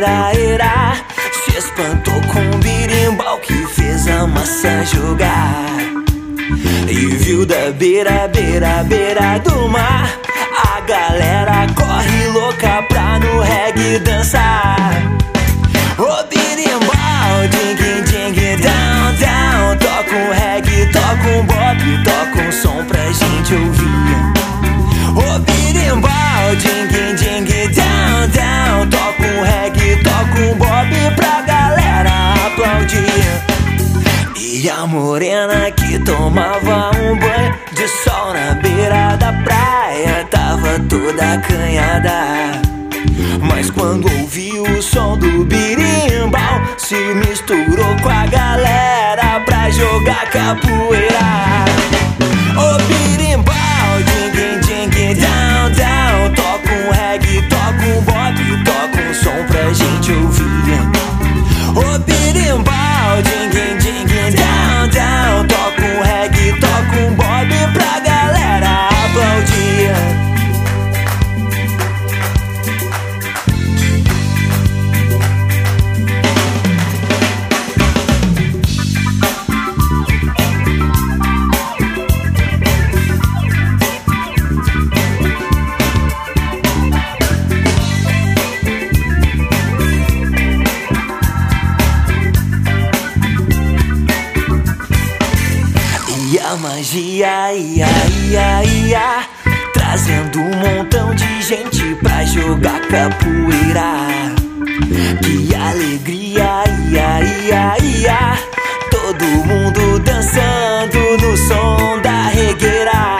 era, era. Se espantou com um birimbau que fez a maçã jogar. E viu da beira, beira, beira do mar. A galera corre louca pra no reggae dançar. E a morena que tomava um banho de sol na beira da praia tava toda acanhada. Mas quando ouviu o som do birimbau, se misturou com a galera pra jogar capoeira. E a magia, ia, ia, ia, trazendo um montão de gente pra jogar capoeira. Que alegria, ia, ia, ia, todo mundo dançando no som da regueira.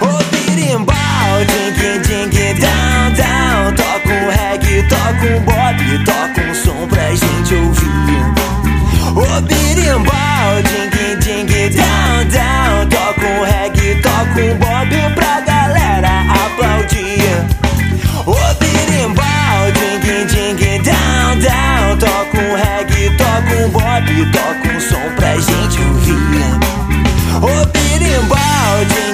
O birimbau, ding, ding, ding, down, down, toca um reggae, toca um bob, toca um som pra gente ouvir. O birimbau. com Bob, toca um som pra gente ouvir. Ô, oh, Birimbaldi.